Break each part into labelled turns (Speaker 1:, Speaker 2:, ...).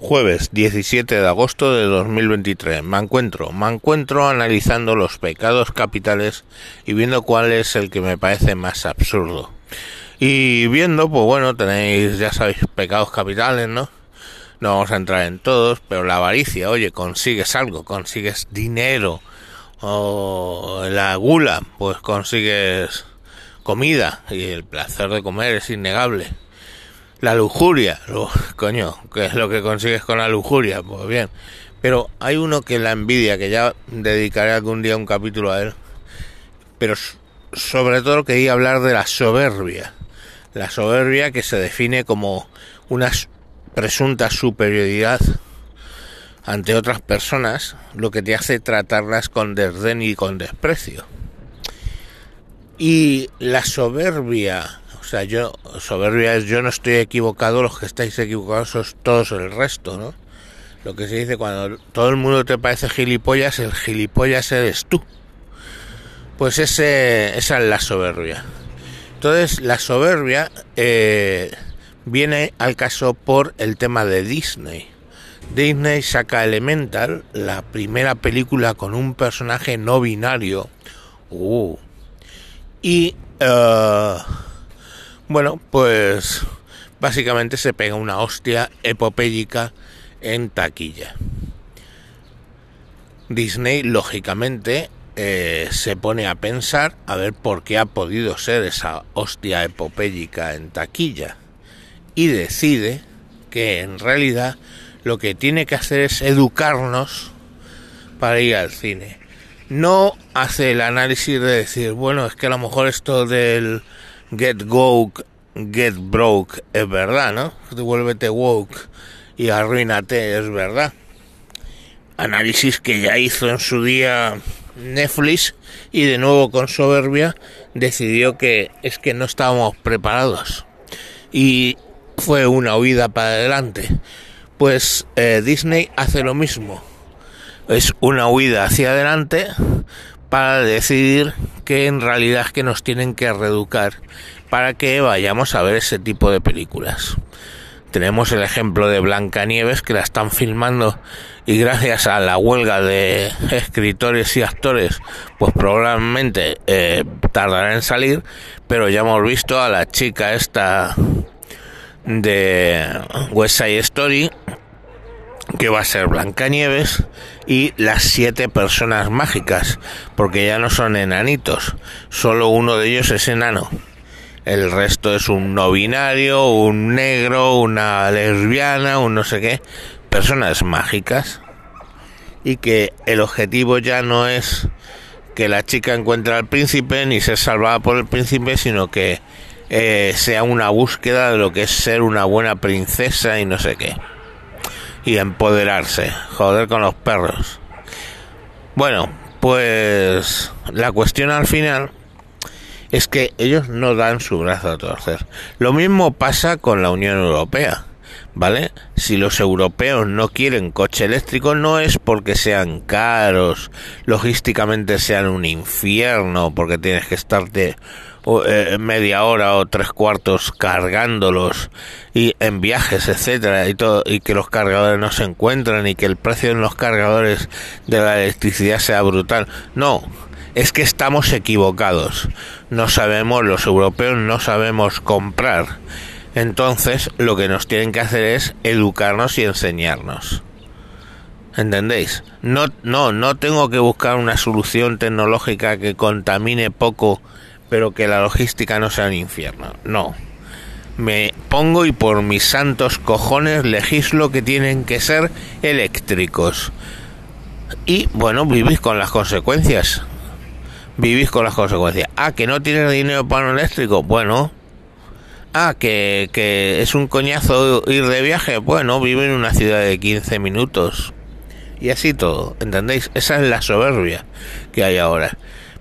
Speaker 1: Jueves 17 de agosto de 2023. Me encuentro, me encuentro analizando los pecados capitales y viendo cuál es el que me parece más absurdo. Y viendo, pues bueno, tenéis, ya sabéis, pecados capitales, ¿no? No vamos a entrar en todos, pero la avaricia, oye, consigues algo, consigues dinero. O la gula, pues consigues comida y el placer de comer es innegable la lujuria, coño, ¿qué es lo que consigues con la lujuria? Pues bien, pero hay uno que la envidia, que ya dedicaré algún día un capítulo a él, pero sobre todo quería hablar de la soberbia. La soberbia que se define como una presunta superioridad ante otras personas, lo que te hace tratarlas con desdén y con desprecio. Y la soberbia sea, yo, soberbia es yo no estoy equivocado, los que estáis equivocados sois todos el resto, ¿no? Lo que se dice cuando todo el mundo te parece gilipollas, el gilipollas eres tú. Pues ese, esa es la soberbia. Entonces, la soberbia eh, viene al caso por el tema de Disney. Disney saca Elemental, la primera película con un personaje no binario. Uh, y... Uh, bueno, pues básicamente se pega una hostia epopélica en taquilla. Disney, lógicamente, eh, se pone a pensar a ver por qué ha podido ser esa hostia epopélica en taquilla y decide que en realidad lo que tiene que hacer es educarnos para ir al cine. No hace el análisis de decir, bueno, es que a lo mejor esto del get woke, get broke, es verdad, ¿no? Vuélvete woke y arruínate, es verdad. Análisis que ya hizo en su día Netflix y de nuevo con soberbia decidió que es que no estábamos preparados y fue una huida para adelante. Pues eh, Disney hace lo mismo. Es una huida hacia adelante para decidir que en realidad que nos tienen que reeducar para que vayamos a ver ese tipo de películas. Tenemos el ejemplo de Blancanieves que la están filmando y gracias a la huelga de escritores y actores pues probablemente eh, tardará en salir, pero ya hemos visto a la chica esta de West Side Story que va a ser Blancanieves y las siete personas mágicas, porque ya no son enanitos, solo uno de ellos es enano. El resto es un no binario, un negro, una lesbiana, un no sé qué, personas mágicas. Y que el objetivo ya no es que la chica encuentre al príncipe ni ser salvada por el príncipe, sino que eh, sea una búsqueda de lo que es ser una buena princesa y no sé qué y empoderarse. Joder con los perros. Bueno, pues la cuestión al final es que ellos no dan su brazo a torcer. Lo mismo pasa con la Unión Europea. ¿Vale? Si los europeos no quieren coche eléctrico no es porque sean caros, logísticamente sean un infierno, porque tienes que estarte eh, media hora o tres cuartos cargándolos y en viajes, etcétera, y todo, y que los cargadores no se encuentran y que el precio en los cargadores de la electricidad sea brutal. No, es que estamos equivocados. No sabemos, los europeos no sabemos comprar. Entonces, lo que nos tienen que hacer es educarnos y enseñarnos. ¿Entendéis? No, no, no tengo que buscar una solución tecnológica que contamine poco pero que la logística no sea un infierno. No. Me pongo y por mis santos cojones legislo que tienen que ser eléctricos. Y bueno, vivís con las consecuencias. Vivís con las consecuencias. Ah, que no tienes dinero para un eléctrico. Bueno. Ah, que, que es un coñazo ir de viaje. Bueno, vive en una ciudad de 15 minutos. Y así todo, ¿entendéis? Esa es la soberbia que hay ahora.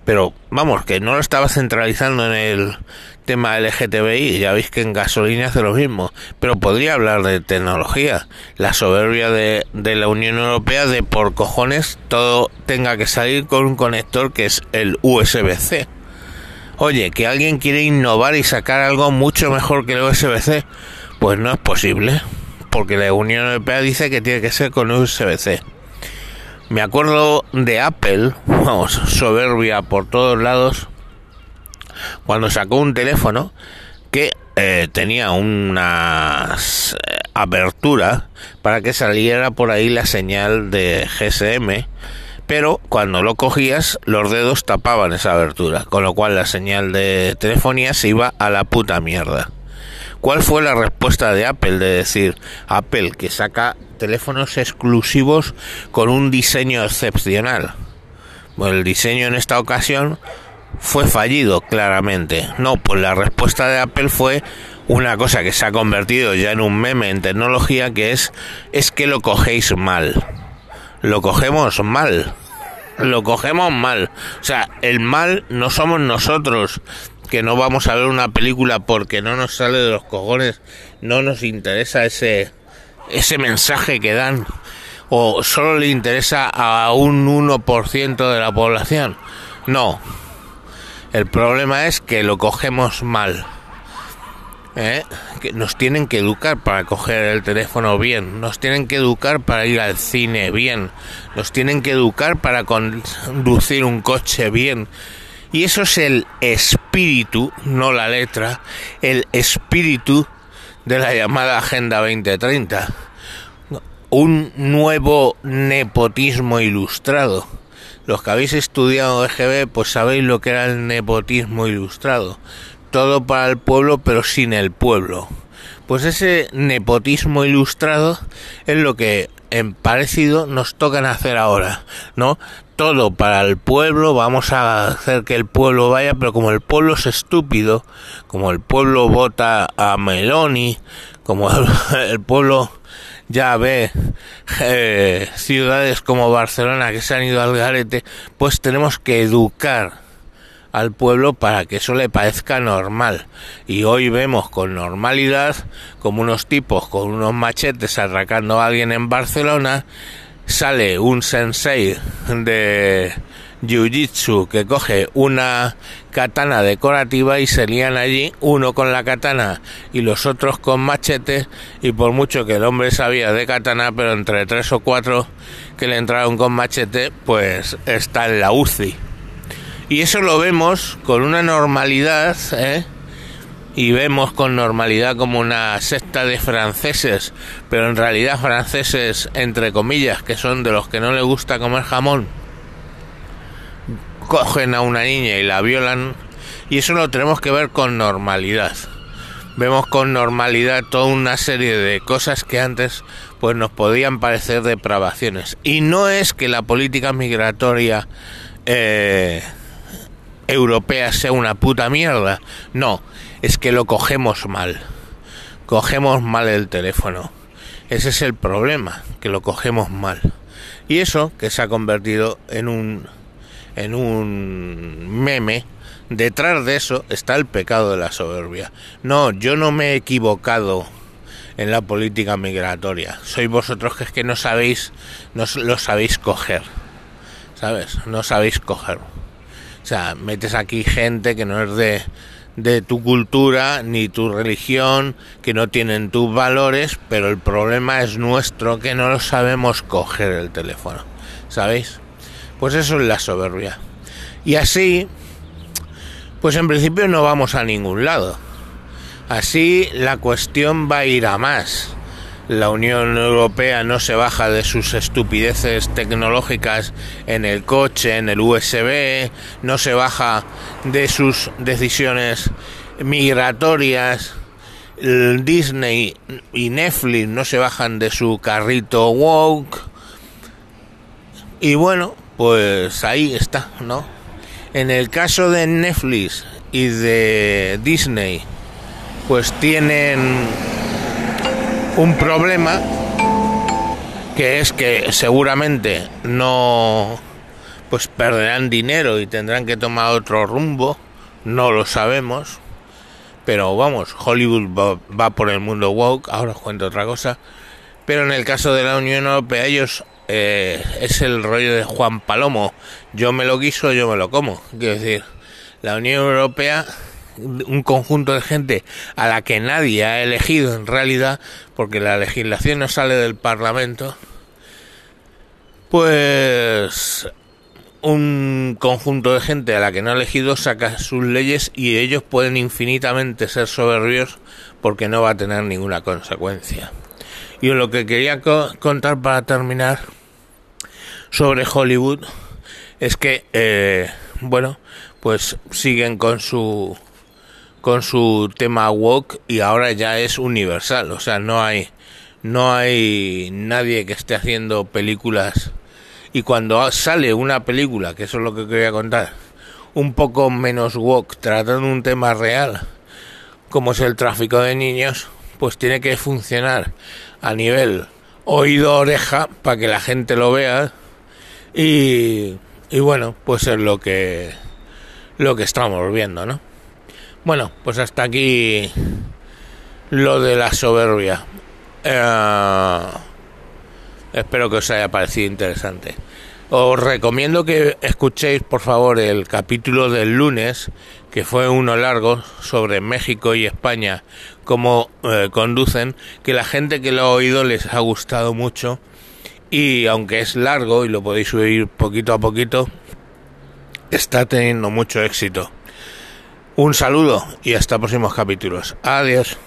Speaker 1: Pero vamos, que no lo estaba centralizando en el tema LGTBI, ya veis que en gasolina hace lo mismo, pero podría hablar de tecnología, la soberbia de, de la Unión Europea de por cojones todo tenga que salir con un conector que es el USB-C. Oye, que alguien quiere innovar y sacar algo mucho mejor que el USB-C, pues no es posible. porque la Unión Europea dice que tiene que ser con USB-C. Me acuerdo de Apple, vamos, soberbia por todos lados, cuando sacó un teléfono que eh, tenía una eh, apertura para que saliera por ahí la señal de GSM, pero cuando lo cogías los dedos tapaban esa abertura, con lo cual la señal de telefonía se iba a la puta mierda. ¿Cuál fue la respuesta de Apple de decir Apple que saca teléfonos exclusivos con un diseño excepcional? Bueno, el diseño en esta ocasión fue fallido claramente. No, pues la respuesta de Apple fue una cosa que se ha convertido ya en un meme en tecnología que es es que lo cogéis mal. Lo cogemos mal. Lo cogemos mal. O sea, el mal no somos nosotros que no vamos a ver una película porque no nos sale de los cojones, no nos interesa ese ese mensaje que dan o solo le interesa a un 1% de la población. No, el problema es que lo cogemos mal. ¿Eh? Que nos tienen que educar para coger el teléfono bien, nos tienen que educar para ir al cine bien, nos tienen que educar para conducir un coche bien. Y eso es el espíritu, no la letra, el espíritu de la llamada Agenda 2030. Un nuevo nepotismo ilustrado los que habéis estudiado EGB, pues sabéis lo que era el nepotismo ilustrado. Todo para el pueblo, pero sin el pueblo. Pues ese nepotismo ilustrado es lo que en parecido nos tocan hacer ahora, ¿no? Todo para el pueblo, vamos a hacer que el pueblo vaya, pero como el pueblo es estúpido, como el pueblo vota a Meloni, como el pueblo ya ve eh, ciudades como Barcelona que se han ido al garete, pues tenemos que educar al pueblo para que eso le parezca normal. Y hoy vemos con normalidad como unos tipos con unos machetes atracando a alguien en Barcelona, sale un sensei de jiu-jitsu que coge una katana decorativa y se lían allí, uno con la katana y los otros con machete, y por mucho que el hombre sabía de katana, pero entre tres o cuatro que le entraron con machete, pues está en la UCI. Y eso lo vemos con una normalidad, ¿eh? y vemos con normalidad como una secta de franceses, pero en realidad franceses entre comillas, que son de los que no le gusta comer jamón cogen a una niña y la violan y eso lo tenemos que ver con normalidad. Vemos con normalidad toda una serie de cosas que antes pues nos podían parecer depravaciones. Y no es que la política migratoria eh, europea sea una puta mierda. No, es que lo cogemos mal. Cogemos mal el teléfono. Ese es el problema, que lo cogemos mal. Y eso que se ha convertido en un en un meme, detrás de eso está el pecado de la soberbia. No, yo no me he equivocado en la política migratoria. Sois vosotros que es que no sabéis, no lo sabéis coger. ¿Sabes? No sabéis coger. O sea, metes aquí gente que no es de, de tu cultura ni tu religión, que no tienen tus valores, pero el problema es nuestro, que no lo sabemos coger el teléfono. ¿Sabéis? Pues eso es la soberbia. Y así, pues en principio no vamos a ningún lado. Así la cuestión va a ir a más. La Unión Europea no se baja de sus estupideces tecnológicas en el coche, en el USB, no se baja de sus decisiones migratorias. Disney y Netflix no se bajan de su carrito woke. Y bueno, pues ahí está, ¿no? En el caso de Netflix y de Disney, pues tienen un problema que es que seguramente no pues perderán dinero y tendrán que tomar otro rumbo, no lo sabemos, pero vamos, Hollywood va, por el mundo woke, ahora os cuento otra cosa, pero en el caso de la Unión Europea ellos eh, es el rollo de Juan Palomo. Yo me lo guiso, yo me lo como. Quiero decir, la Unión Europea un conjunto de gente a la que nadie ha elegido en realidad, porque la legislación no sale del Parlamento, pues un conjunto de gente a la que no ha elegido saca sus leyes y ellos pueden infinitamente ser soberbios porque no va a tener ninguna consecuencia. Y lo que quería contar para terminar sobre Hollywood es que, eh, bueno, pues siguen con su con su tema woke y ahora ya es universal, o sea, no hay no hay nadie que esté haciendo películas. Y cuando sale una película, que eso es lo que quería contar, un poco menos woke, tratando un tema real, como es el tráfico de niños, pues tiene que funcionar a nivel oído-oreja para que la gente lo vea. Y, y bueno, pues es lo que lo que estamos viendo, ¿no? Bueno, pues hasta aquí lo de la soberbia. Eh, espero que os haya parecido interesante. Os recomiendo que escuchéis, por favor, el capítulo del lunes, que fue uno largo, sobre México y España, cómo eh, conducen, que la gente que lo ha oído les ha gustado mucho. Y aunque es largo y lo podéis oír poquito a poquito, está teniendo mucho éxito. Un saludo y hasta próximos capítulos. Adiós.